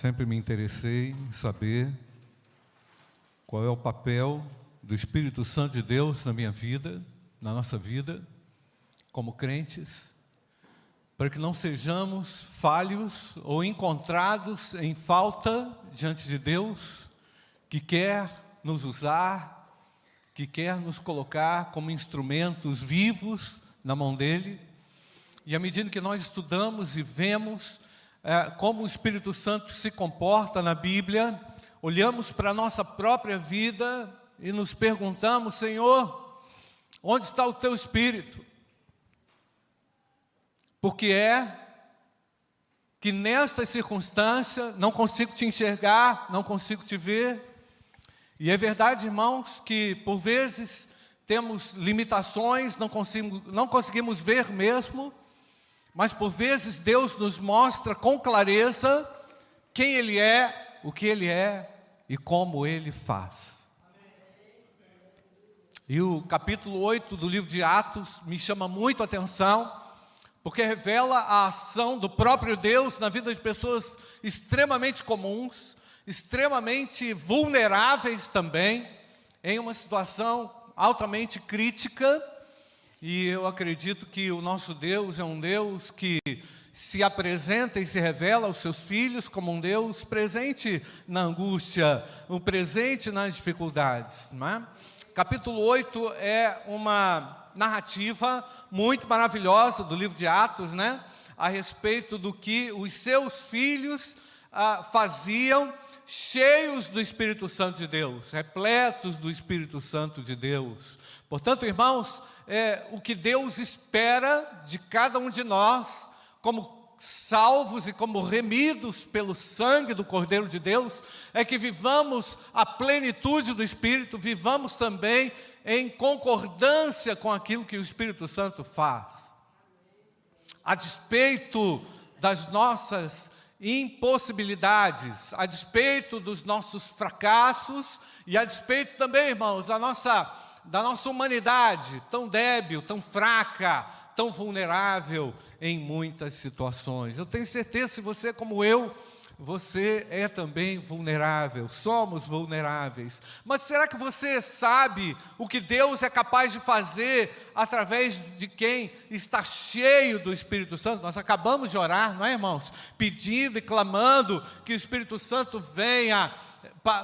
Sempre me interessei em saber qual é o papel do Espírito Santo de Deus na minha vida, na nossa vida, como crentes, para que não sejamos falhos ou encontrados em falta diante de Deus, que quer nos usar, que quer nos colocar como instrumentos vivos na mão dele. E à medida que nós estudamos e vemos é, como o Espírito Santo se comporta na Bíblia, olhamos para a nossa própria vida e nos perguntamos: Senhor, onde está o teu Espírito? Porque é que nesta circunstância não consigo te enxergar, não consigo te ver. E é verdade, irmãos, que por vezes temos limitações, não, consigo, não conseguimos ver mesmo, mas por vezes Deus nos mostra com clareza quem Ele é, o que Ele é e como Ele faz. E o capítulo 8 do livro de Atos me chama muito a atenção, porque revela a ação do próprio Deus na vida de pessoas extremamente comuns, extremamente vulneráveis também, em uma situação altamente crítica e eu acredito que o nosso Deus é um Deus que se apresenta e se revela aos seus filhos como um Deus presente na angústia, um presente nas dificuldades. Não é? Capítulo 8 é uma narrativa muito maravilhosa do livro de Atos, né? a respeito do que os seus filhos ah, faziam cheios do Espírito Santo de Deus, repletos do Espírito Santo de Deus. Portanto, irmãos, é, o que Deus espera de cada um de nós, como salvos e como remidos pelo sangue do Cordeiro de Deus, é que vivamos a plenitude do Espírito, vivamos também em concordância com aquilo que o Espírito Santo faz. A despeito das nossas impossibilidades, a despeito dos nossos fracassos e a despeito também, irmãos, da nossa da nossa humanidade, tão débil, tão fraca, tão vulnerável em muitas situações. Eu tenho certeza, se você é como eu, você é também vulnerável, somos vulneráveis. Mas será que você sabe o que Deus é capaz de fazer através de quem está cheio do Espírito Santo? Nós acabamos de orar, não é, irmãos? Pedindo e clamando que o Espírito Santo venha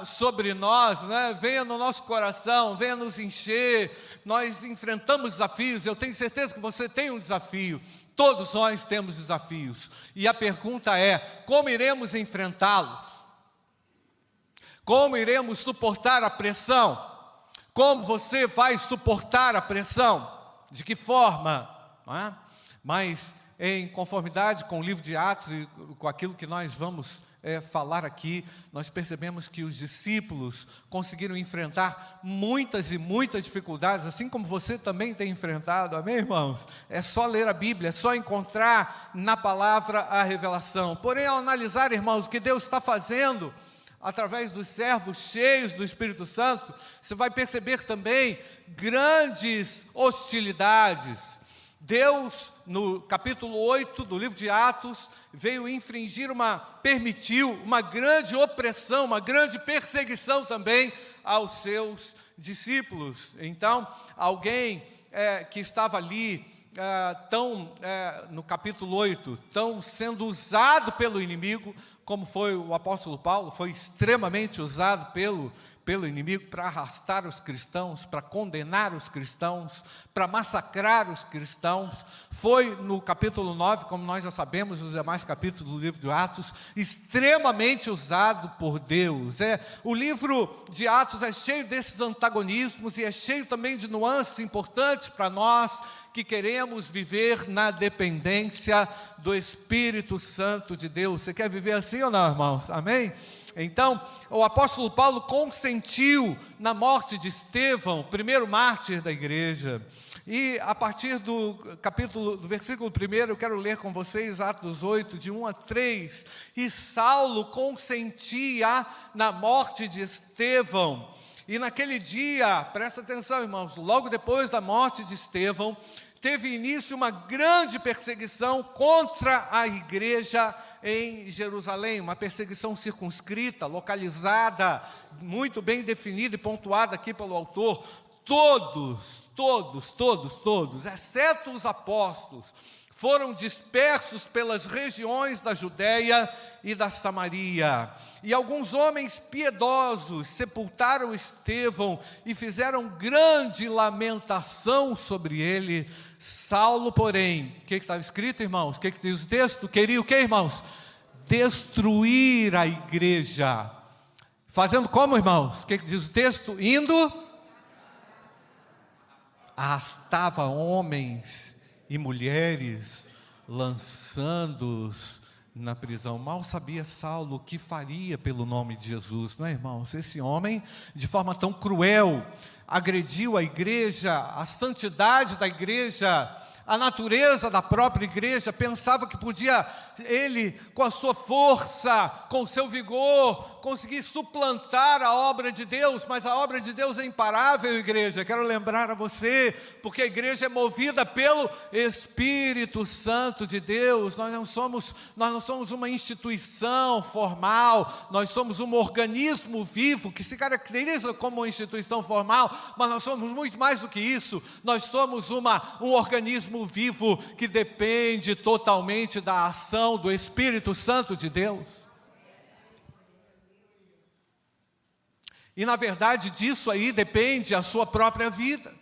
sobre nós, né? venha no nosso coração, venha nos encher. Nós enfrentamos desafios, eu tenho certeza que você tem um desafio. Todos nós temos desafios. E a pergunta é: como iremos enfrentá-los? Como iremos suportar a pressão? Como você vai suportar a pressão? De que forma? É? Mas em conformidade com o livro de Atos e com aquilo que nós vamos é, falar aqui, nós percebemos que os discípulos conseguiram enfrentar muitas e muitas dificuldades, assim como você também tem enfrentado, amém, irmãos? É só ler a Bíblia, é só encontrar na palavra a revelação. Porém, ao analisar, irmãos, o que Deus está fazendo, através dos servos cheios do Espírito Santo, você vai perceber também grandes hostilidades. Deus, no capítulo 8 do livro de Atos, veio infringir uma, permitiu uma grande opressão, uma grande perseguição também aos seus discípulos. Então, alguém é, que estava ali, é, tão, é, no capítulo 8, tão sendo usado pelo inimigo, como foi o apóstolo Paulo, foi extremamente usado pelo pelo inimigo para arrastar os cristãos, para condenar os cristãos, para massacrar os cristãos. Foi no capítulo 9, como nós já sabemos, os demais capítulos do livro de Atos, extremamente usado por Deus. É, o livro de Atos é cheio desses antagonismos e é cheio também de nuances importantes para nós que queremos viver na dependência do Espírito Santo de Deus. Você quer viver assim ou não, irmãos? Amém? Então, o apóstolo Paulo consentiu na morte de Estevão, primeiro mártir da igreja. E a partir do capítulo, do versículo 1, eu quero ler com vocês Atos 8, de 1 a 3. E Saulo consentia na morte de Estevão. E naquele dia, presta atenção, irmãos, logo depois da morte de Estevão, teve início uma grande perseguição contra a igreja em Jerusalém, uma perseguição circunscrita, localizada, muito bem definida e pontuada aqui pelo autor. Todos, todos, todos, todos, exceto os apóstolos, foram dispersos pelas regiões da Judéia e da Samaria. E alguns homens piedosos sepultaram Estevão e fizeram grande lamentação sobre ele. Saulo, porém, o que estava escrito, irmãos? O que, que diz o texto? Queria o que, irmãos? Destruir a igreja. Fazendo como, irmãos? O que, que diz o texto? Indo arrastava homens e mulheres, lançando-os na prisão. Mal sabia Saulo o que faria pelo nome de Jesus, não é, irmãos? Esse homem, de forma tão cruel, agrediu a igreja, a santidade da igreja, a natureza da própria igreja, pensava que podia ele, com a sua força, com o seu vigor, conseguir suplantar a obra de Deus, mas a obra de Deus é imparável, igreja. Quero lembrar a você, porque a igreja é movida pelo Espírito Santo de Deus. Nós não somos, nós não somos uma instituição formal, nós somos um organismo vivo que se caracteriza como uma instituição formal, mas nós somos muito mais do que isso. Nós somos uma, um organismo vivo que depende totalmente da ação do Espírito Santo de Deus. E na verdade disso aí depende a sua própria vida.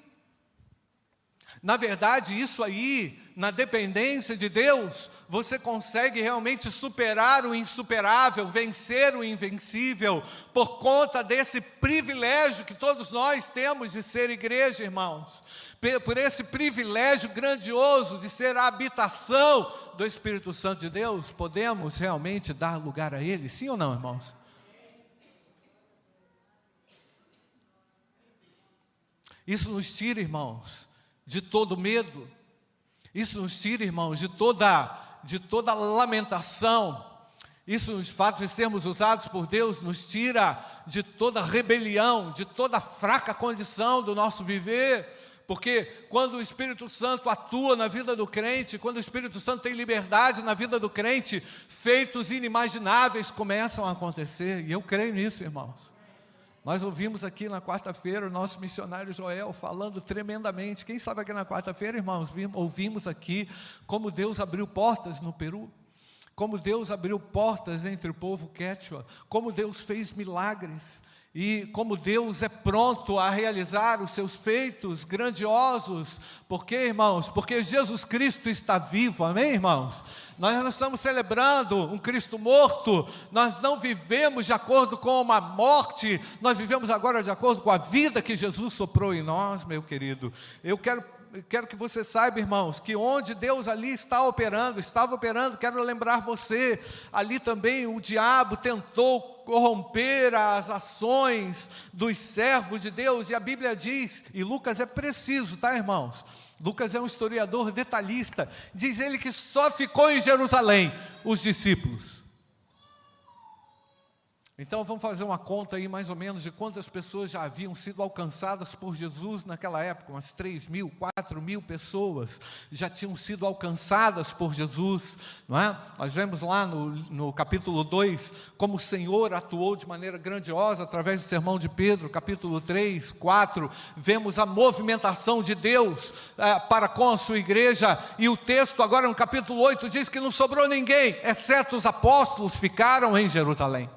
Na verdade, isso aí, na dependência de Deus, você consegue realmente superar o insuperável, vencer o invencível, por conta desse privilégio que todos nós temos de ser igreja, irmãos. Por esse privilégio grandioso de ser a habitação do Espírito Santo de Deus, podemos realmente dar lugar a Ele? Sim ou não, irmãos? Isso nos tira, irmãos, de todo medo. Isso nos tira, irmãos, de toda, de toda lamentação. Isso, o fato de sermos usados por Deus, nos tira de toda rebelião, de toda fraca condição do nosso viver porque quando o Espírito Santo atua na vida do crente, quando o Espírito Santo tem liberdade na vida do crente, feitos inimagináveis começam a acontecer, e eu creio nisso, irmãos. Nós ouvimos aqui na quarta-feira o nosso missionário Joel falando tremendamente. Quem sabe aqui na quarta-feira, irmãos, ouvimos aqui como Deus abriu portas no Peru, como Deus abriu portas entre o povo quechua, como Deus fez milagres e como Deus é pronto a realizar os seus feitos grandiosos, porque, irmãos? Porque Jesus Cristo está vivo, amém, irmãos? Nós não estamos celebrando um Cristo morto, nós não vivemos de acordo com uma morte, nós vivemos agora de acordo com a vida que Jesus soprou em nós, meu querido. Eu quero quero que você saiba, irmãos, que onde Deus ali está operando, estava operando, quero lembrar você, ali também o diabo tentou corromper as ações dos servos de Deus, e a Bíblia diz, e Lucas é preciso, tá, irmãos? Lucas é um historiador detalhista, diz ele que só ficou em Jerusalém os discípulos. Então vamos fazer uma conta aí mais ou menos de quantas pessoas já haviam sido alcançadas por Jesus naquela época, umas 3 mil, 4 mil pessoas já tinham sido alcançadas por Jesus, não é? Nós vemos lá no, no capítulo 2 como o Senhor atuou de maneira grandiosa através do sermão de Pedro, capítulo 3, 4, vemos a movimentação de Deus é, para com a sua igreja, e o texto agora no capítulo 8 diz que não sobrou ninguém, exceto os apóstolos ficaram em Jerusalém.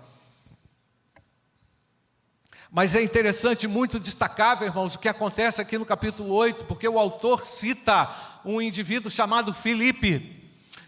Mas é interessante, muito destacável, irmãos, o que acontece aqui no capítulo 8, porque o autor cita um indivíduo chamado Filipe.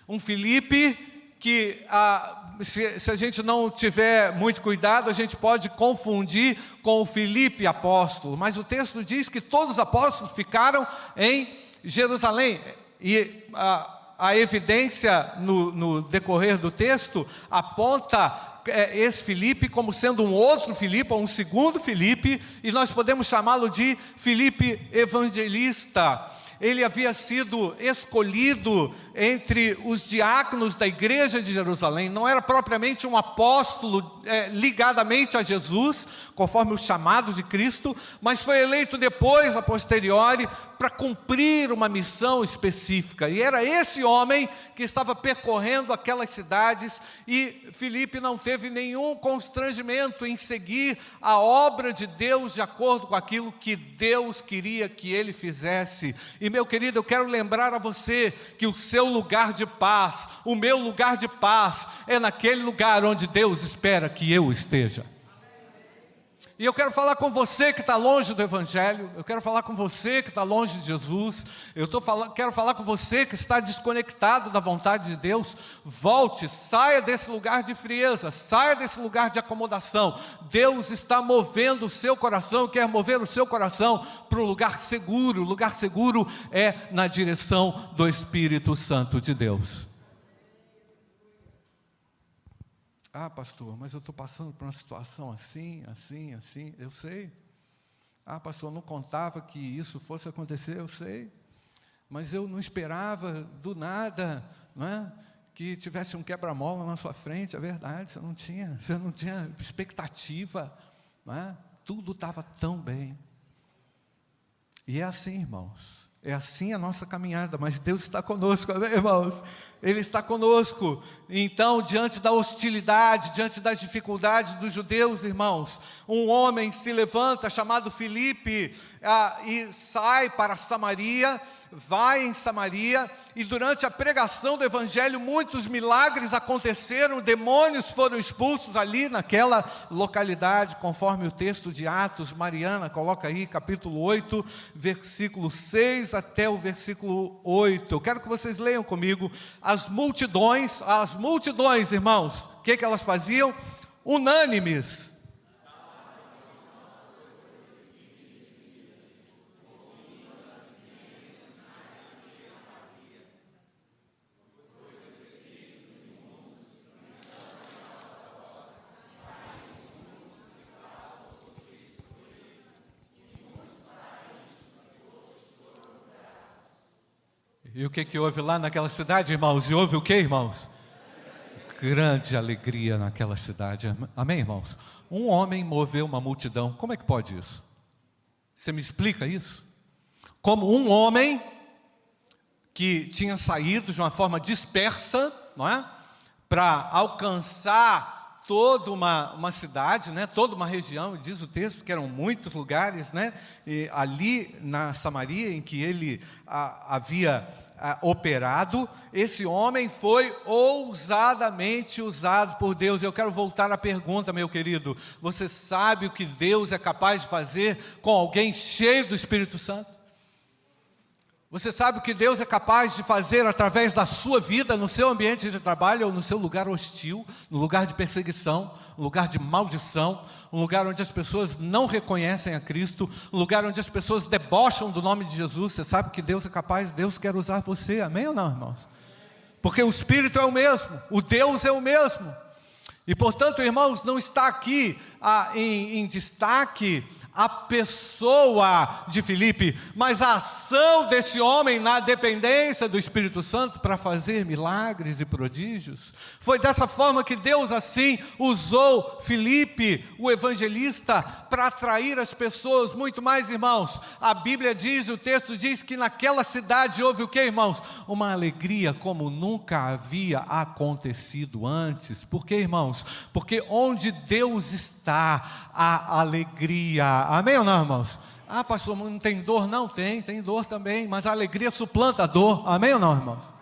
Um Filipe que, ah, se, se, a gente não tiver muito cuidado, a gente pode confundir com o Filipe apóstolo. Mas o texto diz que todos os apóstolos ficaram em Jerusalém. E a, a evidência no, no decorrer do texto aponta esse Filipe como sendo um outro Filipe, ou um segundo Filipe, e nós podemos chamá-lo de Filipe evangelista. Ele havia sido escolhido entre os diáconos da igreja de Jerusalém, não era propriamente um apóstolo é, ligadamente a Jesus, conforme o chamado de Cristo, mas foi eleito depois, a posteriori, para cumprir uma missão específica. E era esse homem que estava percorrendo aquelas cidades e Filipe não teve nenhum constrangimento em seguir a obra de Deus de acordo com aquilo que Deus queria que ele fizesse. E meu querido, eu quero lembrar a você que o seu lugar de paz, o meu lugar de paz é naquele lugar onde Deus espera que eu esteja. E eu quero falar com você que está longe do Evangelho, eu quero falar com você que está longe de Jesus, eu tô falando, quero falar com você que está desconectado da vontade de Deus. Volte, saia desse lugar de frieza, saia desse lugar de acomodação. Deus está movendo o seu coração, quer mover o seu coração para um lugar seguro. O lugar seguro é na direção do Espírito Santo de Deus. Ah, pastor, mas eu estou passando por uma situação assim, assim, assim. Eu sei. Ah, pastor, não contava que isso fosse acontecer, eu sei. Mas eu não esperava do nada, não é? Que tivesse um quebra-mola na sua frente, é verdade, você não tinha, você não tinha expectativa, não é? Tudo estava tão bem. E é assim, irmãos. É assim a nossa caminhada, mas Deus está conosco, amém, irmãos? Ele está conosco. Então, diante da hostilidade, diante das dificuldades dos judeus, irmãos, um homem se levanta, chamado Filipe, ah, e sai para Samaria, vai em Samaria, e durante a pregação do Evangelho, muitos milagres aconteceram, demônios foram expulsos ali naquela localidade, conforme o texto de Atos, Mariana, coloca aí, capítulo 8, versículo 6 até o versículo 8. Eu quero que vocês leiam comigo as multidões, as multidões, irmãos, o que, que elas faziam? Unânimes E o que, que houve lá naquela cidade, irmãos? E houve o que, irmãos? Grande alegria naquela cidade. Amém, irmãos? Um homem moveu uma multidão. Como é que pode isso? Você me explica isso? Como um homem que tinha saído de uma forma dispersa, não é? Para alcançar toda uma, uma cidade, né? toda uma região, diz o texto que eram muitos lugares, né? E ali na Samaria, em que ele a, havia ah, operado, esse homem foi ousadamente usado por Deus. Eu quero voltar à pergunta, meu querido: você sabe o que Deus é capaz de fazer com alguém cheio do Espírito Santo? Você sabe o que Deus é capaz de fazer através da sua vida, no seu ambiente de trabalho ou no seu lugar hostil, no lugar de perseguição, no lugar de maldição, um lugar onde as pessoas não reconhecem a Cristo, um lugar onde as pessoas debocham do nome de Jesus. Você sabe que Deus é capaz, Deus quer usar você, amém ou não, irmãos? Porque o Espírito é o mesmo, o Deus é o mesmo. E portanto, irmãos, não está aqui ah, em, em destaque a pessoa de Filipe, mas a ação desse homem na dependência do Espírito Santo para fazer milagres e prodígios. Foi dessa forma que Deus assim usou Filipe, o evangelista, para atrair as pessoas, muito mais, irmãos. A Bíblia diz, o texto diz que naquela cidade houve o que, irmãos? Uma alegria como nunca havia acontecido antes. Por quê, irmãos? Porque onde Deus está, a alegria Amém ou não, irmãos? Ah, pastor, não tem dor? Não tem, tem dor também, mas a alegria suplanta a dor. Amém ou não, irmãos?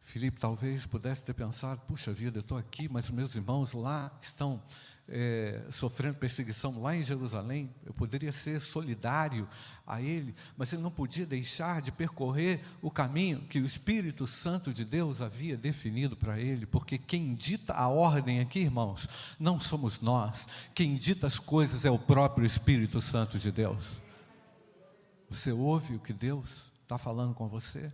Filipe talvez pudesse ter pensado: puxa vida, eu estou aqui, mas meus irmãos lá estão é, sofrendo perseguição lá em Jerusalém, eu poderia ser solidário a ele, mas ele não podia deixar de percorrer o caminho que o Espírito Santo de Deus havia definido para ele, porque quem dita a ordem aqui, irmãos, não somos nós, quem dita as coisas é o próprio Espírito Santo de Deus. Você ouve o que Deus está falando com você?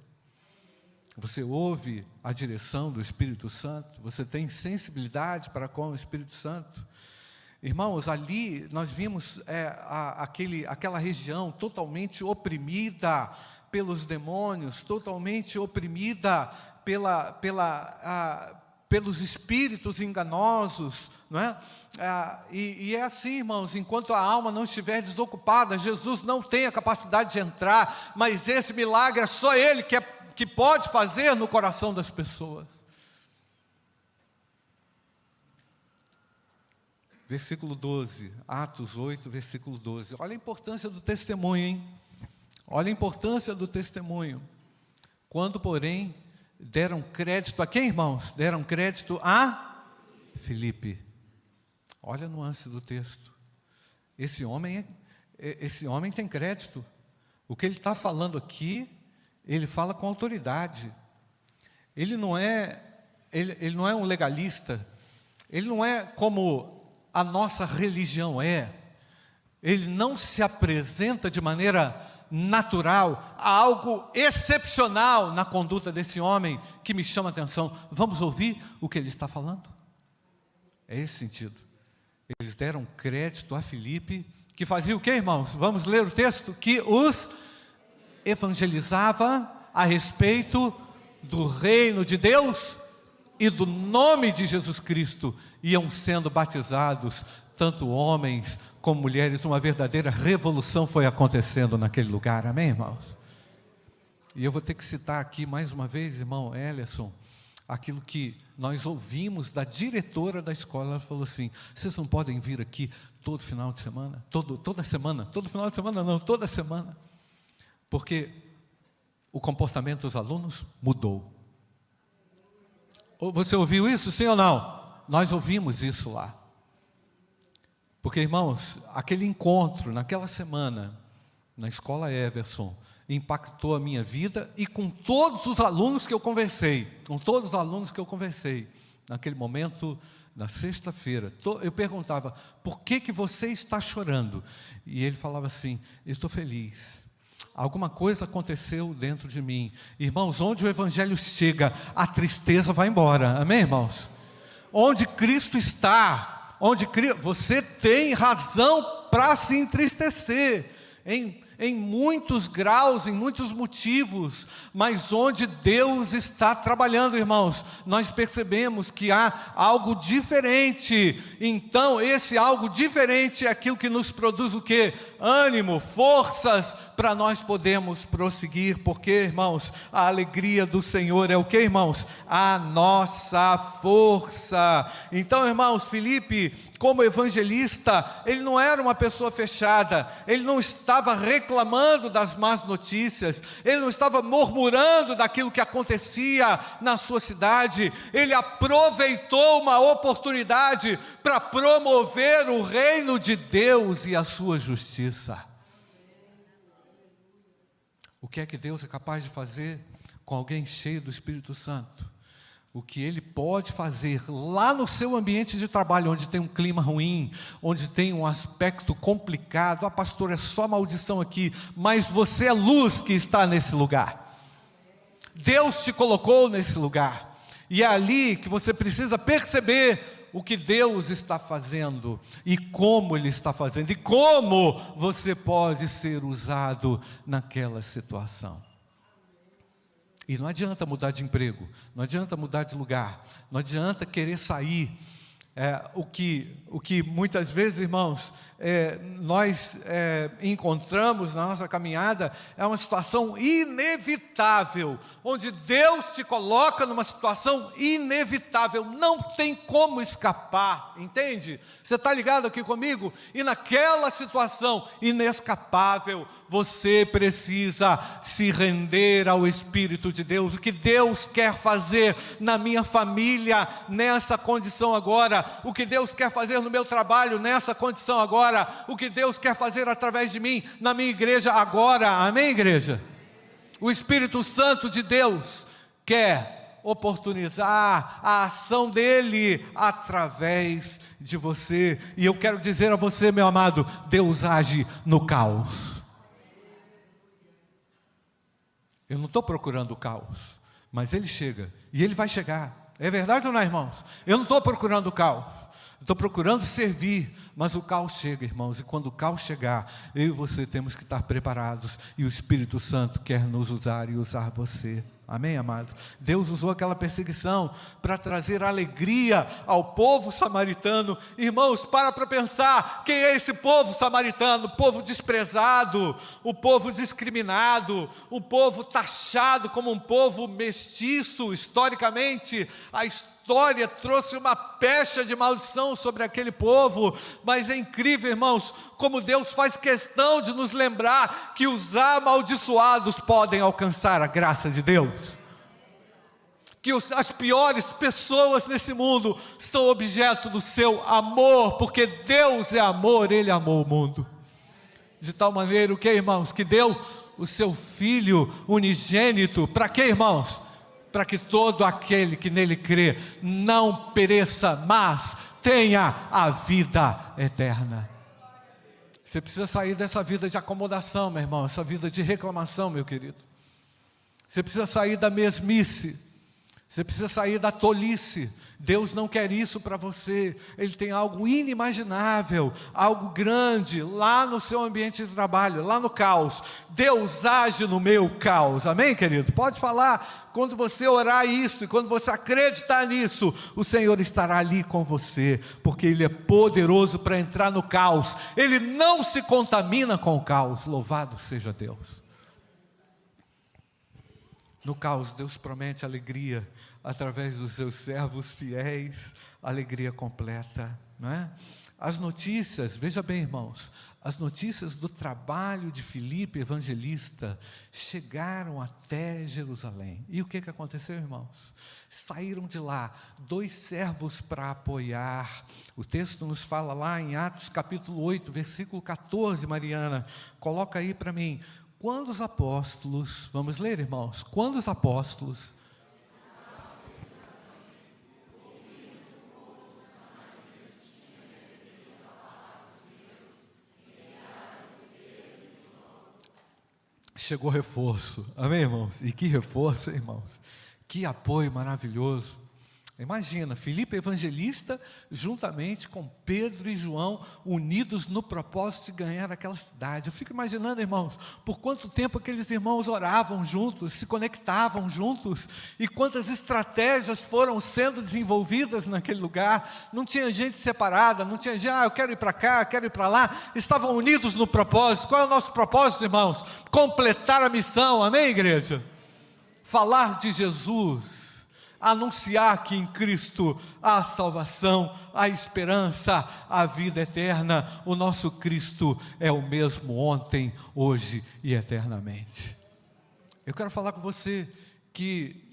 Você ouve a direção do Espírito Santo? Você tem sensibilidade para com o Espírito Santo? Irmãos, ali nós vimos é, a, aquele, aquela região totalmente oprimida pelos demônios, totalmente oprimida pela, pela, a, pelos espíritos enganosos, não é? E, e, é assim, irmãos, enquanto a alma não estiver desocupada, Jesus não tem a capacidade de entrar, mas esse milagre é só Ele que, é, que pode fazer no coração das pessoas. Versículo 12, Atos 8, versículo 12. Olha a importância do testemunho, hein? Olha a importância do testemunho. Quando, porém, deram crédito a quem, irmãos? Deram crédito a Filipe. Olha a nuance do texto. Esse homem, é, é, esse homem tem crédito. O que ele está falando aqui, ele fala com autoridade. Ele não é, ele, ele não é um legalista. Ele não é como a nossa religião é. Ele não se apresenta de maneira natural, há algo excepcional na conduta desse homem que me chama a atenção. Vamos ouvir o que ele está falando? É esse sentido. Eles deram crédito a Filipe, que fazia o que, irmãos? Vamos ler o texto? Que os evangelizava a respeito do reino de Deus e do nome de Jesus Cristo. Iam sendo batizados tanto homens como mulheres. Uma verdadeira revolução foi acontecendo naquele lugar. Amém, irmãos? E eu vou ter que citar aqui mais uma vez, irmão Ellison, aquilo que nós ouvimos da diretora da escola, ela falou assim: vocês não podem vir aqui todo final de semana, todo, toda semana, todo final de semana não, toda semana, porque o comportamento dos alunos mudou. Você ouviu isso, sim ou não? Nós ouvimos isso lá. Porque, irmãos, aquele encontro naquela semana, na escola Everson, impactou a minha vida e com todos os alunos que eu conversei, com todos os alunos que eu conversei, naquele momento, na sexta-feira, eu perguntava, por que, que você está chorando? E ele falava assim, estou feliz. Alguma coisa aconteceu dentro de mim. Irmãos, onde o Evangelho chega, a tristeza vai embora. Amém, irmãos? Onde Cristo está, onde você tem razão para se entristecer. Em em muitos graus, em muitos motivos, mas onde Deus está trabalhando, irmãos, nós percebemos que há algo diferente. Então, esse algo diferente é aquilo que nos produz o que? Ânimo, forças para nós podermos prosseguir, porque, irmãos, a alegria do Senhor é o que, irmãos? A nossa força. Então, irmãos, Felipe, como evangelista, ele não era uma pessoa fechada, ele não estava reclamando das más notícias, ele não estava murmurando daquilo que acontecia na sua cidade, ele aproveitou uma oportunidade para promover o reino de Deus e a sua justiça. O que é que Deus é capaz de fazer com alguém cheio do Espírito Santo? O que ele pode fazer lá no seu ambiente de trabalho, onde tem um clima ruim, onde tem um aspecto complicado. Ah, pastor, é só maldição aqui, mas você é luz que está nesse lugar. Deus te colocou nesse lugar, e é ali que você precisa perceber o que Deus está fazendo e como Ele está fazendo, e como você pode ser usado naquela situação. E não adianta mudar de emprego, não adianta mudar de lugar, não adianta querer sair. É, o, que, o que muitas vezes, irmãos, é, nós é, encontramos na nossa caminhada é uma situação inevitável, onde Deus te coloca numa situação inevitável, não tem como escapar, entende? Você está ligado aqui comigo? E naquela situação inescapável, você precisa se render ao Espírito de Deus. O que Deus quer fazer na minha família, nessa condição agora, o que Deus quer fazer no meu trabalho, nessa condição agora o que Deus quer fazer através de mim, na minha igreja agora. Amém, igreja? O Espírito Santo de Deus quer oportunizar a ação dele através de você. E eu quero dizer a você, meu amado, Deus age no caos. Eu não estou procurando o caos, mas ele chega e ele vai chegar. É verdade ou não, irmãos? Eu não estou procurando caos. Estou procurando servir, mas o caos chega, irmãos, e quando o caos chegar, eu e você temos que estar preparados, e o Espírito Santo quer nos usar e usar você. Amém, amado? Deus usou aquela perseguição para trazer alegria ao povo samaritano. Irmãos, para para pensar: quem é esse povo samaritano? O povo desprezado, o povo discriminado, o povo taxado como um povo mestiço. Historicamente, a história trouxe uma pecha de maldição sobre aquele povo, mas é incrível, irmãos, como Deus faz questão de nos lembrar que os amaldiçoados podem alcançar a graça de Deus. Que as piores pessoas nesse mundo são objeto do seu amor, porque Deus é amor, Ele amou o mundo. De tal maneira, o que, irmãos? Que deu o seu Filho unigênito, para quê, irmãos? Para que todo aquele que nele crê não pereça, mas tenha a vida eterna. Você precisa sair dessa vida de acomodação, meu irmão, essa vida de reclamação, meu querido. Você precisa sair da mesmice. Você precisa sair da tolice. Deus não quer isso para você. Ele tem algo inimaginável, algo grande lá no seu ambiente de trabalho, lá no caos. Deus age no meu caos. Amém, querido? Pode falar. Quando você orar isso e quando você acreditar nisso, o Senhor estará ali com você, porque Ele é poderoso para entrar no caos. Ele não se contamina com o caos. Louvado seja Deus. No caos, Deus promete alegria através dos seus servos fiéis, alegria completa, não é? As notícias, veja bem, irmãos, as notícias do trabalho de Filipe evangelista chegaram até Jerusalém. E o que, que aconteceu, irmãos? Saíram de lá dois servos para apoiar. O texto nos fala lá em Atos capítulo 8, versículo 14, Mariana. Coloca aí para mim. Quando os apóstolos, vamos ler, irmãos, quando os apóstolos chegou reforço. Amém, irmãos? E que reforço, irmãos? Que apoio maravilhoso. Imagina, Filipe evangelista, juntamente com Pedro e João, unidos no propósito de ganhar aquela cidade. Eu fico imaginando, irmãos, por quanto tempo aqueles irmãos oravam juntos, se conectavam juntos, e quantas estratégias foram sendo desenvolvidas naquele lugar. Não tinha gente separada, não tinha gente, ah, eu quero ir para cá, eu quero ir para lá. Estavam unidos no propósito. Qual é o nosso propósito, irmãos? Completar a missão, amém, igreja? Falar de Jesus anunciar que em Cristo há salvação, há esperança, há vida eterna. O nosso Cristo é o mesmo ontem, hoje e eternamente. Eu quero falar com você que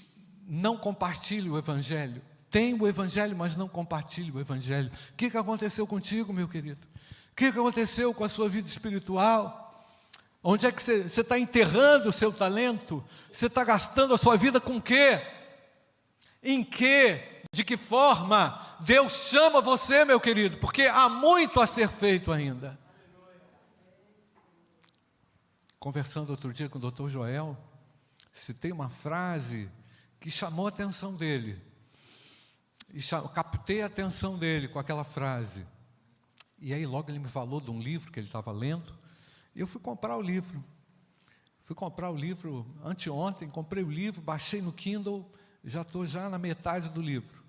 não compartilhe o Evangelho. Tem o Evangelho, mas não compartilhe o Evangelho. O que, que aconteceu contigo, meu querido? O que, que aconteceu com a sua vida espiritual? Onde é que você está enterrando o seu talento? Você está gastando a sua vida com o quê? Em que, de que forma Deus chama você, meu querido, porque há muito a ser feito ainda. Conversando outro dia com o doutor Joel, citei uma frase que chamou a atenção dele. E captei a atenção dele com aquela frase. E aí logo ele me falou de um livro que ele estava lendo. E eu fui comprar o livro. Fui comprar o livro anteontem, comprei o livro, baixei no Kindle já estou já na metade do livro.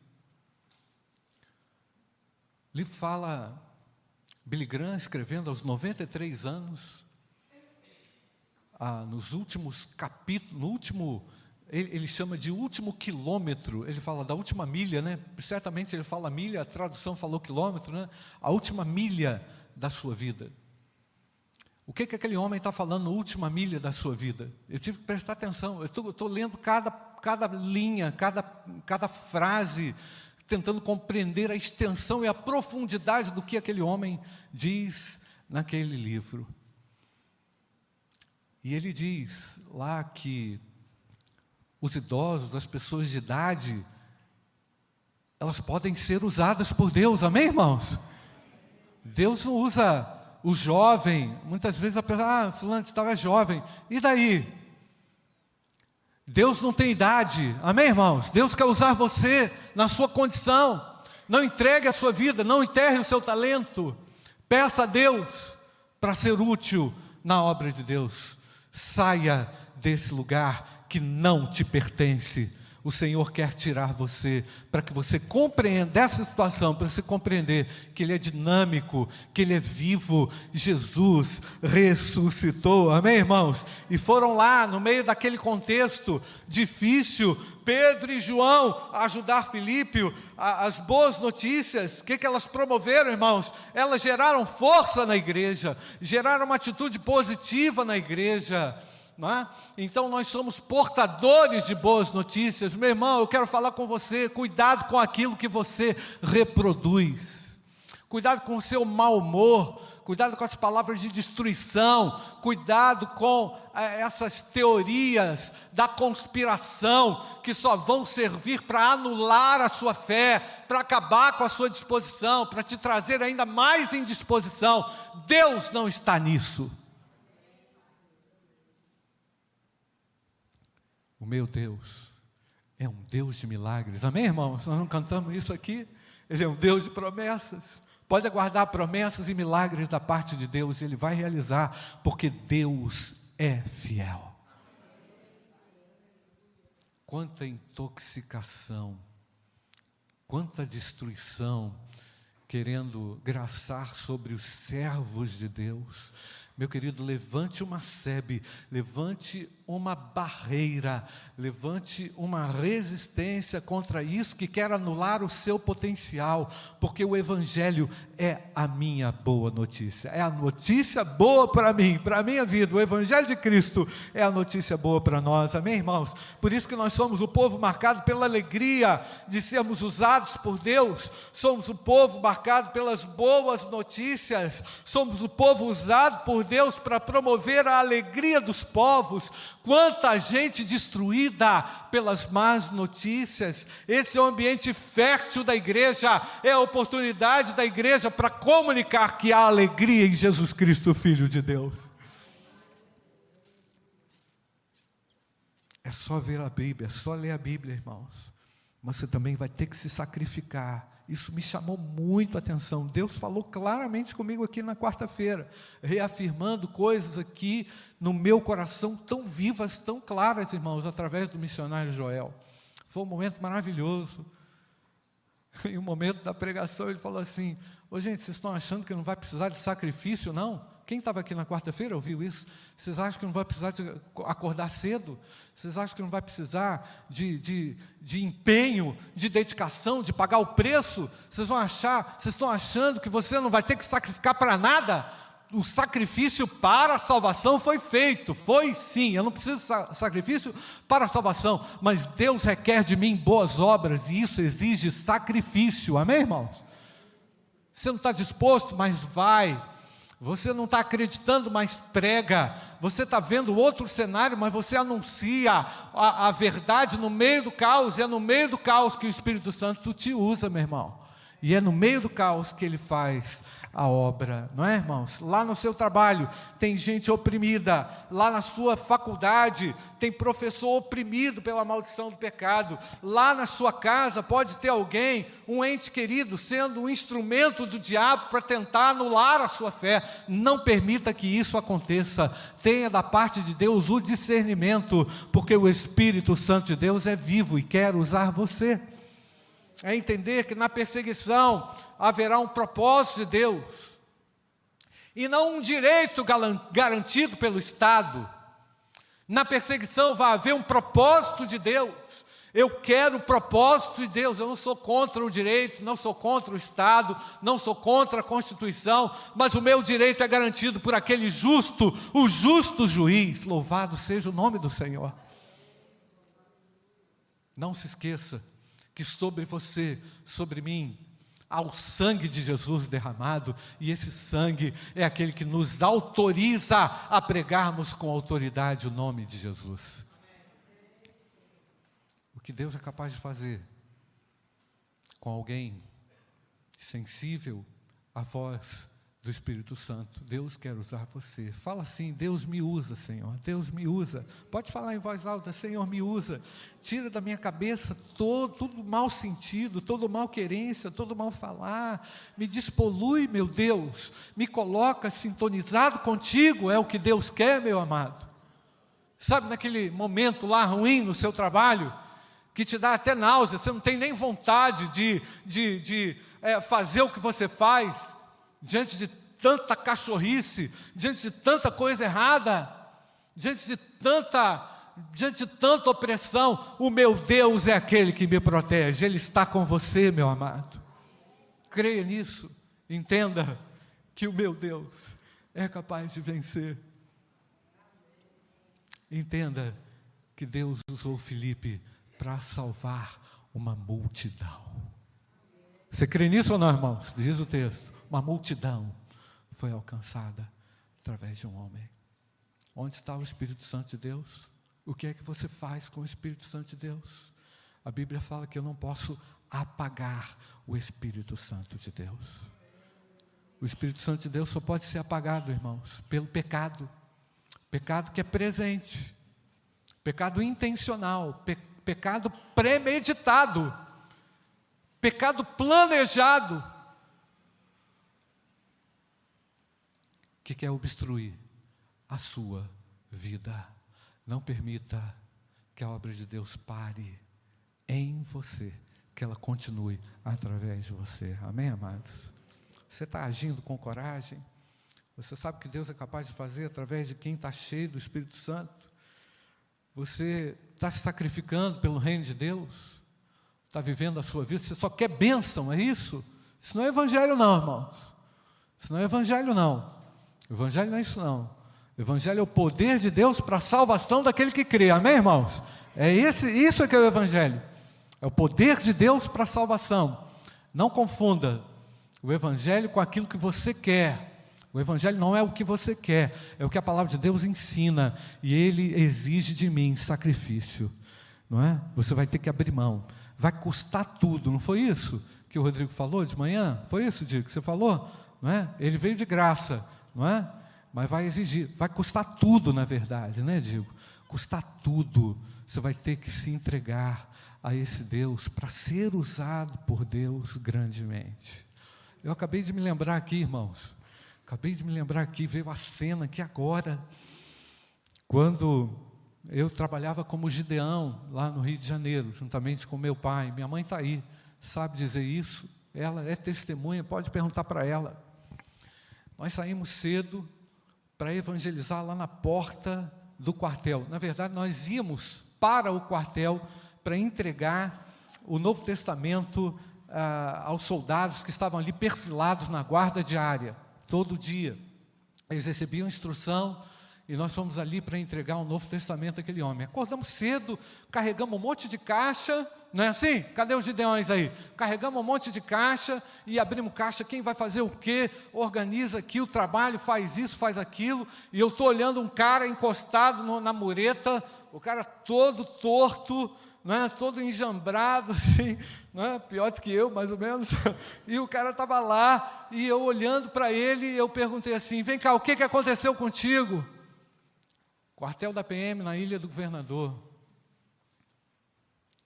O livro fala, Billy Graham escrevendo aos 93 anos, ah, nos últimos capítulos, no último, ele, ele, chama de último quilômetro, ele fala da última milha, né? Certamente ele fala milha, a tradução falou quilômetro, né? A última milha da sua vida. O que, que aquele homem está falando na última milha da sua vida? Eu tive que prestar atenção, eu estou lendo cada cada linha, cada, cada frase, tentando compreender a extensão e a profundidade do que aquele homem diz naquele livro. E ele diz lá que os idosos, as pessoas de idade, elas podem ser usadas por Deus, amém, irmãos? Deus não usa o jovem, muitas vezes a pessoa, ah, fulano estava jovem, e daí? Deus não tem idade, amém, irmãos? Deus quer usar você na sua condição, Não entregue a sua vida, não enterre o seu talento. Peça a Deus para ser útil na obra de Deus. Saia desse lugar que não te pertence o Senhor quer tirar você, para que você compreenda essa situação, para você compreender que Ele é dinâmico, que Ele é vivo. Jesus ressuscitou, amém, irmãos? E foram lá, no meio daquele contexto difícil, Pedro e João ajudar Filipe, as boas notícias, o que, que elas promoveram, irmãos? Elas geraram força na igreja, geraram uma atitude positiva na igreja. É? Então nós somos portadores de boas notícias. Meu irmão, eu quero falar com você: cuidado com aquilo que você reproduz, cuidado com o seu mau humor, cuidado com as palavras de destruição, cuidado com é, essas teorias da conspiração que só vão servir para anular a sua fé, para acabar com a sua disposição, para te trazer ainda mais indisposição. Deus não está nisso. O meu Deus é um Deus de milagres. Amém, irmãos? Nós não cantamos isso aqui? Ele é um Deus de promessas. Pode aguardar promessas e milagres da parte de Deus, Ele vai realizar, porque Deus é fiel. Quanta intoxicação, quanta destruição, querendo graçar sobre os servos de Deus. Meu querido, levante uma sebe, levante uma barreira, levante uma resistência contra isso que quer anular o seu potencial, porque o Evangelho é a minha boa notícia, é a notícia boa para mim, para a minha vida. O Evangelho de Cristo é a notícia boa para nós, amém, irmãos? Por isso que nós somos o povo marcado pela alegria de sermos usados por Deus, somos o povo marcado pelas boas notícias, somos o povo usado por Deus para promover a alegria dos povos Quanta gente destruída pelas más notícias. Esse é o ambiente fértil da igreja, é a oportunidade da igreja para comunicar que há alegria em Jesus Cristo, Filho de Deus. É só ver a Bíblia, é só ler a Bíblia, irmãos. Mas você também vai ter que se sacrificar isso me chamou muito a atenção. Deus falou claramente comigo aqui na quarta-feira, reafirmando coisas aqui no meu coração tão vivas, tão claras, irmãos, através do missionário Joel. Foi um momento maravilhoso. E o momento da pregação ele falou assim: Ô gente, vocês estão achando que não vai precisar de sacrifício, não? Quem estava aqui na quarta-feira ouviu isso? Vocês acham que não vai precisar acordar cedo? Vocês acham que não vai precisar de, de, de empenho, de dedicação, de pagar o preço? Vocês vão achar, vocês estão achando que você não vai ter que sacrificar para nada? O sacrifício para a salvação foi feito, foi sim. Eu não preciso de sacrifício para a salvação, mas Deus requer de mim boas obras e isso exige sacrifício, amém, irmãos? Você não está disposto, mas vai você não está acreditando, mas prega. Você está vendo outro cenário, mas você anuncia a, a, verdade no meio do caos. E é no meio do caos que o Espírito Santo te usa, meu irmão. E é no meio do caos que ele faz a obra, não é, irmãos? Lá no seu trabalho tem gente oprimida, lá na sua faculdade tem professor oprimido pela maldição do pecado, lá na sua casa pode ter alguém, um ente querido, sendo um instrumento do diabo para tentar anular a sua fé. Não permita que isso aconteça. Tenha da parte de Deus o discernimento, porque o Espírito Santo de Deus é vivo e quer usar você é entender que na perseguição haverá um propósito de Deus, e não um direito garantido pelo Estado. Na perseguição vai haver um propósito de Deus. Eu quero o propósito de Deus, eu não sou contra o direito, não sou contra o Estado, não sou contra a Constituição, mas o meu direito é garantido por aquele justo, o justo juiz. Louvado seja o nome do Senhor. Não se esqueça, que sobre você, sobre mim, há o sangue de Jesus derramado, e esse sangue é aquele que nos autoriza a pregarmos com autoridade o nome de Jesus. O que Deus é capaz de fazer com alguém sensível à voz do Espírito Santo. Deus quer usar você. Fala assim: Deus me usa, Senhor. Deus me usa. Pode falar em voz alta: Senhor, me usa. Tira da minha cabeça todo, todo mal sentido, todo mal querência, todo mal falar. Me despolui, meu Deus. Me coloca sintonizado contigo. É o que Deus quer, meu amado. Sabe, naquele momento lá ruim no seu trabalho, que te dá até náusea, você não tem nem vontade de, de, de é, fazer o que você faz diante de tanta cachorrice, diante de tanta coisa errada, diante de tanta diante de tanta opressão, o meu Deus é aquele que me protege, Ele está com você, meu amado. Creia nisso, entenda que o meu Deus é capaz de vencer. Entenda que Deus usou Felipe para salvar uma multidão. Você crê nisso ou não, irmãos? Diz o texto uma multidão foi alcançada através de um homem. Onde está o Espírito Santo de Deus? O que é que você faz com o Espírito Santo de Deus? A Bíblia fala que eu não posso apagar o Espírito Santo de Deus. O Espírito Santo de Deus só pode ser apagado, irmãos, pelo pecado. Pecado que é presente, pecado intencional, pe pecado premeditado, pecado planejado, que quer obstruir a sua vida. Não permita que a obra de Deus pare em você, que ela continue através de você. Amém, amados? Você está agindo com coragem? Você sabe que Deus é capaz de fazer através de quem está cheio do Espírito Santo? Você está se sacrificando pelo reino de Deus? Está vivendo a sua vida? Você só quer bênção, é isso? Isso não é evangelho, não, irmãos. Isso não é evangelho, não. Evangelho não é isso não. Evangelho é o poder de Deus para a salvação daquele que crê. Amém, irmãos? É esse, isso é que é o Evangelho. É o poder de Deus para a salvação. Não confunda o Evangelho com aquilo que você quer. O Evangelho não é o que você quer, é o que a palavra de Deus ensina. E Ele exige de mim sacrifício. Não é? Você vai ter que abrir mão. Vai custar tudo, não foi isso que o Rodrigo falou de manhã? Foi isso, Diego, que você falou? Não é? Ele veio de graça não é? Mas vai exigir, vai custar tudo, na verdade, né, digo? Custar tudo. Você vai ter que se entregar a esse Deus para ser usado por Deus grandemente. Eu acabei de me lembrar aqui, irmãos. Acabei de me lembrar aqui, veio a cena aqui agora, quando eu trabalhava como Gideão lá no Rio de Janeiro, juntamente com meu pai. Minha mãe está aí, sabe dizer isso. Ela é testemunha, pode perguntar para ela. Nós saímos cedo para evangelizar lá na porta do quartel. Na verdade, nós íamos para o quartel para entregar o Novo Testamento ah, aos soldados que estavam ali perfilados na guarda diária, todo dia. Eles recebiam instrução e nós fomos ali para entregar o Novo Testamento àquele homem. Acordamos cedo, carregamos um monte de caixa não é assim? Cadê os gideões aí? Carregamos um monte de caixa e abrimos caixa. Quem vai fazer o quê? Organiza aqui o trabalho, faz isso, faz aquilo. E eu estou olhando um cara encostado no, na mureta, o cara todo torto, não é? todo enjambrado, assim, não é? pior do que eu, mais ou menos. E o cara estava lá, e eu olhando para ele, eu perguntei assim: vem cá, o que, que aconteceu contigo? Quartel da PM na Ilha do Governador.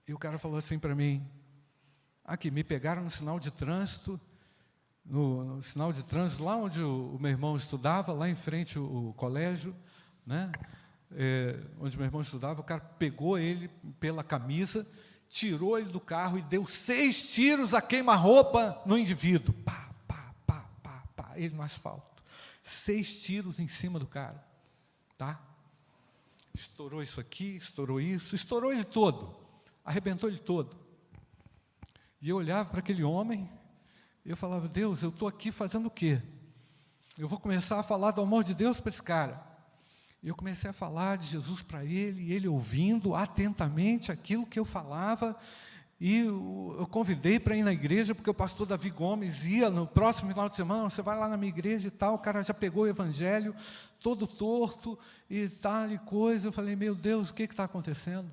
E o cara falou assim para mim: aqui, me pegaram no sinal de trânsito, no, no sinal de trânsito, lá onde o, o, meu irmão estudava, lá em frente o, o colégio, né? É, onde meu irmão estudava, o cara pegou ele pela camisa, tirou ele do carro e deu seis tiros a queima-roupa no indivíduo. Pá, pá, pá, pá, pá, ele no asfalto. Seis tiros em cima do cara. Tá? Estourou isso aqui, estourou isso, estourou ele todo arrebentou ele todo. E eu olhava para aquele homem, e eu falava, Deus, eu estou aqui fazendo o quê? Eu vou começar a falar do amor de Deus para esse cara. E eu comecei a falar de Jesus para ele, e ele ouvindo atentamente aquilo que eu falava, e eu convidei para ir na igreja, porque o pastor Davi Gomes ia no próximo final de semana, você vai lá na minha igreja e tal, o cara já pegou o evangelho, todo torto e tal e coisa. Eu falei, meu Deus, o que está acontecendo?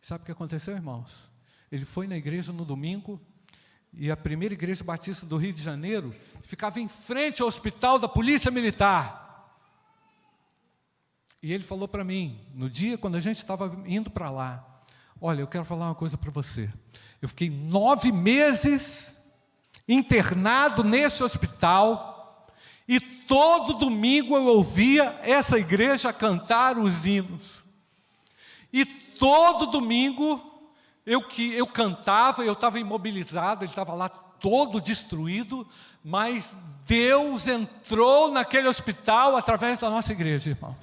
Sabe o que aconteceu, irmãos? Ele foi na igreja no domingo E a primeira igreja batista do Rio de Janeiro ficava em frente ao hospital da Polícia Militar. E ele falou para mim, no dia quando a gente estava indo para lá: Olha, eu quero falar uma coisa para você. Eu fiquei nove meses internado nesse hospital, e todo domingo eu ouvia essa igreja cantar os hinos. E todo domingo eu que eu cantava, eu estava imobilizado, ele estava lá todo destruído, mas Deus entrou naquele hospital através da nossa igreja, irmãos.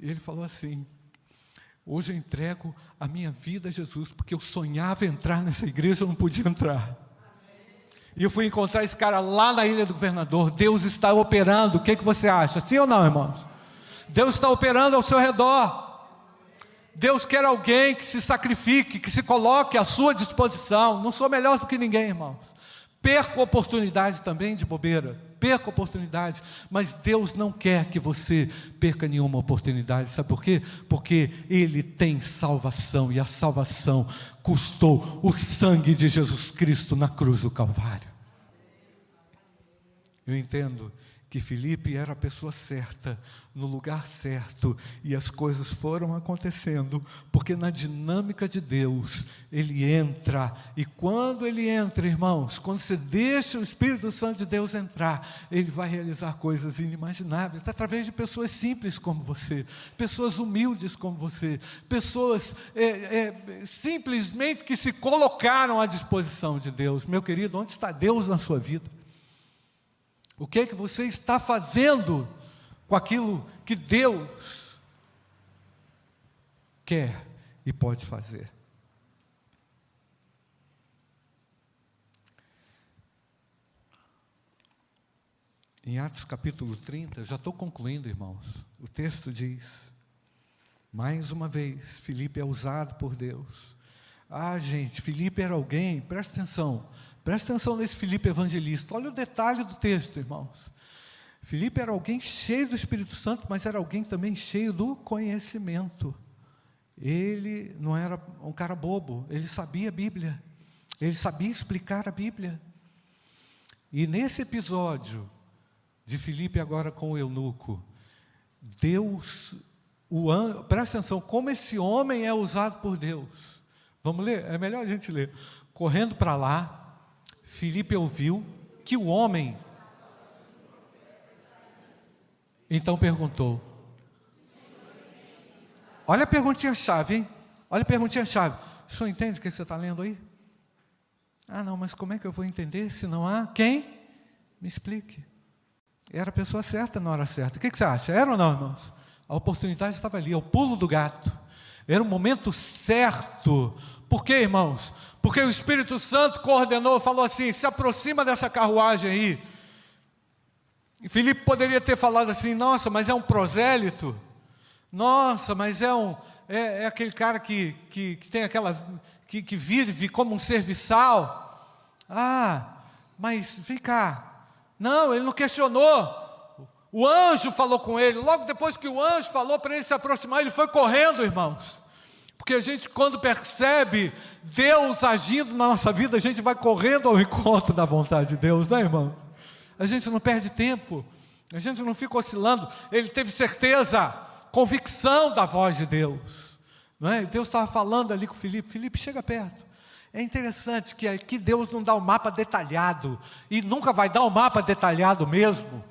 E ele falou assim: Hoje eu entrego a minha vida a Jesus, porque eu sonhava entrar nessa igreja, eu não podia entrar. E eu fui encontrar esse cara lá na ilha do governador. Deus está operando. O que, que você acha? Sim ou não, irmãos? Deus está operando ao seu redor. Deus quer alguém que se sacrifique, que se coloque à sua disposição. Não sou melhor do que ninguém, irmãos. Perco oportunidade também de bobeira, perco oportunidade, mas Deus não quer que você perca nenhuma oportunidade, sabe por quê? Porque Ele tem salvação e a salvação custou o sangue de Jesus Cristo na cruz do Calvário. Eu entendo que Felipe era a pessoa certa, no lugar certo, e as coisas foram acontecendo, porque na dinâmica de Deus, ele entra, e quando ele entra, irmãos, quando você deixa o Espírito Santo de Deus entrar, ele vai realizar coisas inimagináveis, através de pessoas simples como você, pessoas humildes como você, pessoas é, é, simplesmente que se colocaram à disposição de Deus. Meu querido, onde está Deus na sua vida? O que é que você está fazendo com aquilo que Deus quer e pode fazer? Em Atos capítulo 30, já estou concluindo, irmãos. O texto diz: mais uma vez, Filipe é usado por Deus. Ah, gente, Filipe era alguém, presta atenção, Presta atenção nesse Filipe evangelista. Olha o detalhe do texto, irmãos. Filipe era alguém cheio do Espírito Santo, mas era alguém também cheio do conhecimento. Ele não era um cara bobo, ele sabia a Bíblia, ele sabia explicar a Bíblia. E nesse episódio de Filipe agora com o eunuco, Deus, o, presta atenção, como esse homem é usado por Deus. Vamos ler? É melhor a gente ler. Correndo para lá, Filipe ouviu que o homem. Então perguntou. Olha a perguntinha-chave, hein? Olha a perguntinha-chave. O senhor entende o que você está lendo aí? Ah, não, mas como é que eu vou entender se não há quem? Me explique. Era a pessoa certa na hora certa. O que, que você acha? Era ou não, irmãos? A oportunidade estava ali, é o pulo do gato. Era o momento certo. Por quê, irmãos? Porque o Espírito Santo coordenou, falou assim: se aproxima dessa carruagem aí. E Filipe poderia ter falado assim: nossa, mas é um prosélito. Nossa, mas é um é, é aquele cara que, que, que, tem aquela que, que vive como um serviçal. Ah, mas vem cá. Não, ele não questionou. O anjo falou com ele. Logo depois que o anjo falou para ele se aproximar, ele foi correndo, irmãos. Porque a gente, quando percebe Deus agindo na nossa vida, a gente vai correndo ao encontro da vontade de Deus, né, irmão? A gente não perde tempo, a gente não fica oscilando. Ele teve certeza, convicção da voz de Deus. Não é? Deus estava falando ali com Filipe: Filipe, chega perto. É interessante que aqui Deus não dá o um mapa detalhado, e nunca vai dar o um mapa detalhado mesmo,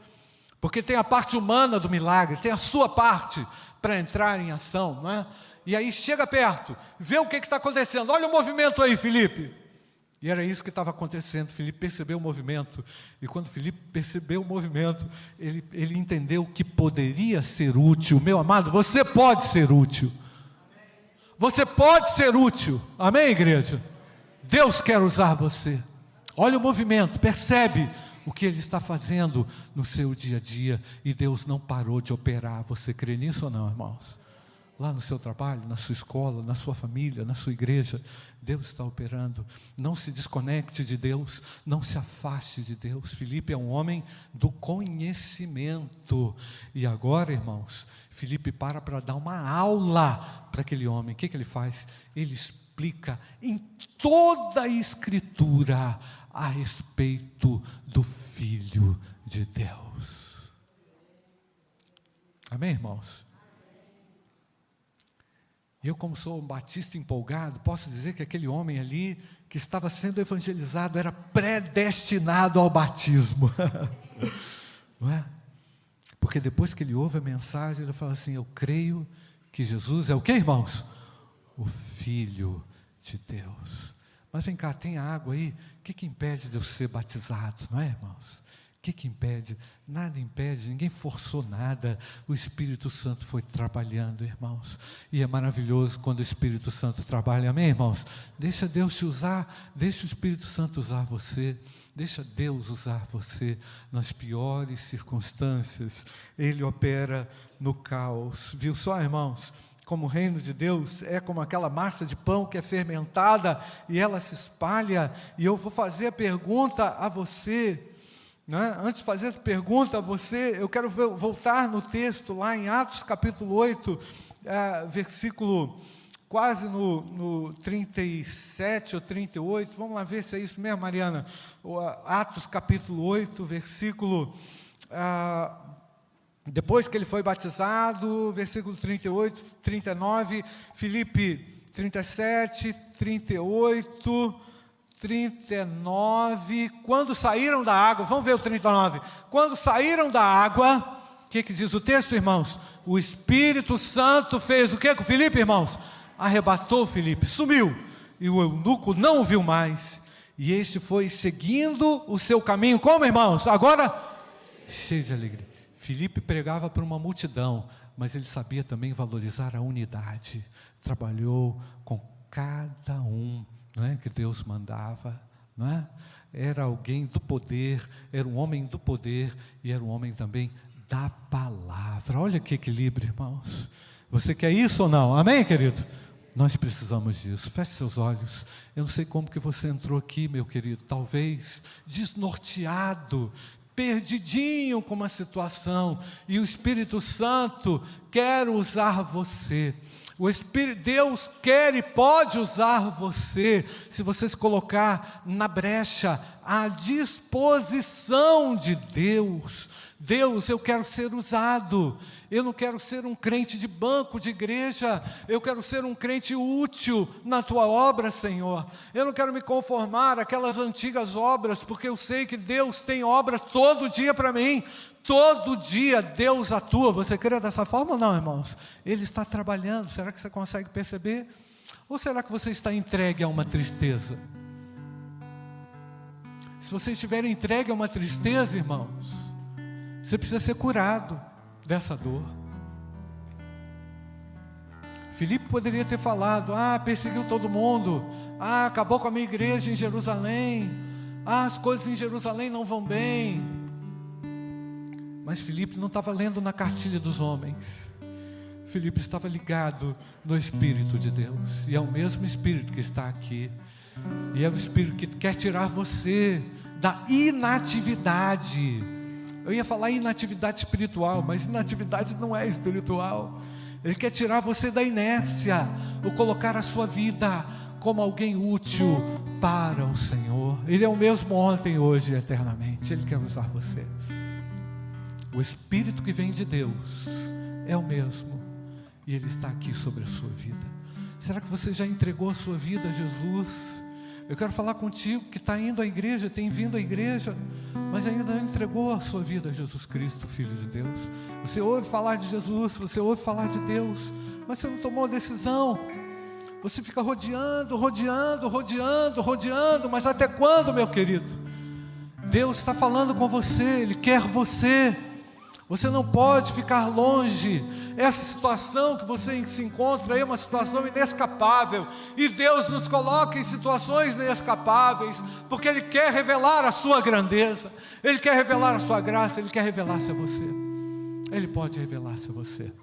porque tem a parte humana do milagre, tem a sua parte para entrar em ação, não é? E aí chega perto, vê o que está acontecendo. Olha o movimento aí, Felipe. E era isso que estava acontecendo. Felipe percebeu o movimento. E quando Felipe percebeu o movimento, ele, ele entendeu que poderia ser útil. Meu amado, você pode ser útil. Você pode ser útil. Amém, igreja? Deus quer usar você. Olha o movimento, percebe o que ele está fazendo no seu dia a dia. E Deus não parou de operar. Você crê nisso ou não, irmãos? lá no seu trabalho, na sua escola, na sua família, na sua igreja, Deus está operando. Não se desconecte de Deus, não se afaste de Deus. Felipe é um homem do conhecimento. E agora, irmãos, Felipe para para dar uma aula para aquele homem. O que, que ele faz? Ele explica explica em toda a Escritura a respeito do Filho de Deus. Amém, irmãos? Eu, como sou um batista empolgado, posso dizer que aquele homem ali que estava sendo evangelizado era predestinado ao batismo. Não é? Porque depois que ele ouve a mensagem, ele fala assim: Eu creio que Jesus é o que, irmãos? O Filho de Deus. Mas vem cá, tem água aí. O que, que impede de eu ser batizado, não é, irmãos? O que, que impede? Nada impede, ninguém forçou nada. O Espírito Santo foi trabalhando, irmãos. E é maravilhoso quando o Espírito Santo trabalha, amém, irmãos? Deixa Deus te usar, deixa o Espírito Santo usar você, deixa Deus usar você nas piores circunstâncias. Ele opera no caos. Viu só, irmãos? Como o reino de Deus é como aquela massa de pão que é fermentada e ela se espalha. E eu vou fazer a pergunta a você: né? Antes de fazer essa pergunta a você, eu quero voltar no texto, lá em Atos capítulo 8, é, versículo quase no, no 37 ou 38. Vamos lá ver se é isso mesmo, Mariana. Atos capítulo 8, versículo. Ah, depois que ele foi batizado, versículo 38, 39, Filipe 37, 38. 39, quando saíram da água, vamos ver o 39. Quando saíram da água, o que, que diz o texto, irmãos? O Espírito Santo fez o que com Filipe, irmãos? Arrebatou Filipe, sumiu, e o eunuco não o viu mais. E este foi seguindo o seu caminho, como irmãos? Agora, cheio de alegria. Filipe pregava para uma multidão, mas ele sabia também valorizar a unidade. Trabalhou com cada um não é, que Deus mandava, não é? Era alguém do poder, era um homem do poder e era um homem também da palavra. Olha que equilíbrio, irmãos. Você quer isso ou não? Amém, querido? Nós precisamos disso. Feche seus olhos. Eu não sei como que você entrou aqui, meu querido. Talvez desnorteado, perdidinho com uma situação, e o Espírito Santo quer usar você. O Espírito, Deus quer e pode usar você, se você se colocar na brecha, à disposição de Deus. Deus, eu quero ser usado. Eu não quero ser um crente de banco de igreja. Eu quero ser um crente útil na tua obra, Senhor. Eu não quero me conformar àquelas antigas obras, porque eu sei que Deus tem obra todo dia para mim. Todo dia Deus atua. Você crê dessa forma ou não, irmãos? Ele está trabalhando. Será que você consegue perceber? Ou será que você está entregue a uma tristeza? Se você estiver entregue a uma tristeza, irmãos, você precisa ser curado dessa dor. Filipe poderia ter falado: Ah, perseguiu todo mundo. Ah, acabou com a minha igreja em Jerusalém. Ah, as coisas em Jerusalém não vão bem. Mas Filipe não estava lendo na cartilha dos homens. Filipe estava ligado no Espírito de Deus. E é o mesmo Espírito que está aqui. E é o Espírito que quer tirar você da inatividade. Eu ia falar inatividade espiritual, mas inatividade não é espiritual. Ele quer tirar você da inércia, ou colocar a sua vida como alguém útil para o Senhor. Ele é o mesmo ontem, hoje e eternamente. Ele quer usar você. O Espírito que vem de Deus é o mesmo e Ele está aqui sobre a sua vida. Será que você já entregou a sua vida a Jesus? Eu quero falar contigo que está indo à igreja, tem vindo à igreja, mas ainda não entregou a sua vida a Jesus Cristo, Filho de Deus. Você ouve falar de Jesus, você ouve falar de Deus, mas você não tomou decisão. Você fica rodeando, rodeando, rodeando, rodeando, mas até quando, meu querido? Deus está falando com você, Ele quer você. Você não pode ficar longe. Essa situação que você se encontra é uma situação inescapável. E Deus nos coloca em situações inescapáveis, porque Ele quer revelar a sua grandeza, Ele quer revelar a sua graça, Ele quer revelar-se a você. Ele pode revelar-se a você.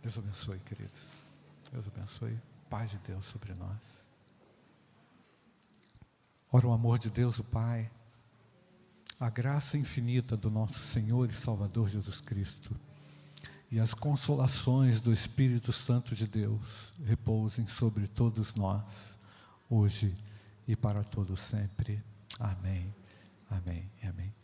Deus abençoe, queridos. Deus abençoe. Paz de Deus sobre nós. Ora, o amor de Deus, o Pai a graça infinita do nosso Senhor e Salvador Jesus Cristo e as consolações do Espírito Santo de Deus repousem sobre todos nós, hoje e para todo sempre. Amém. Amém. Amém.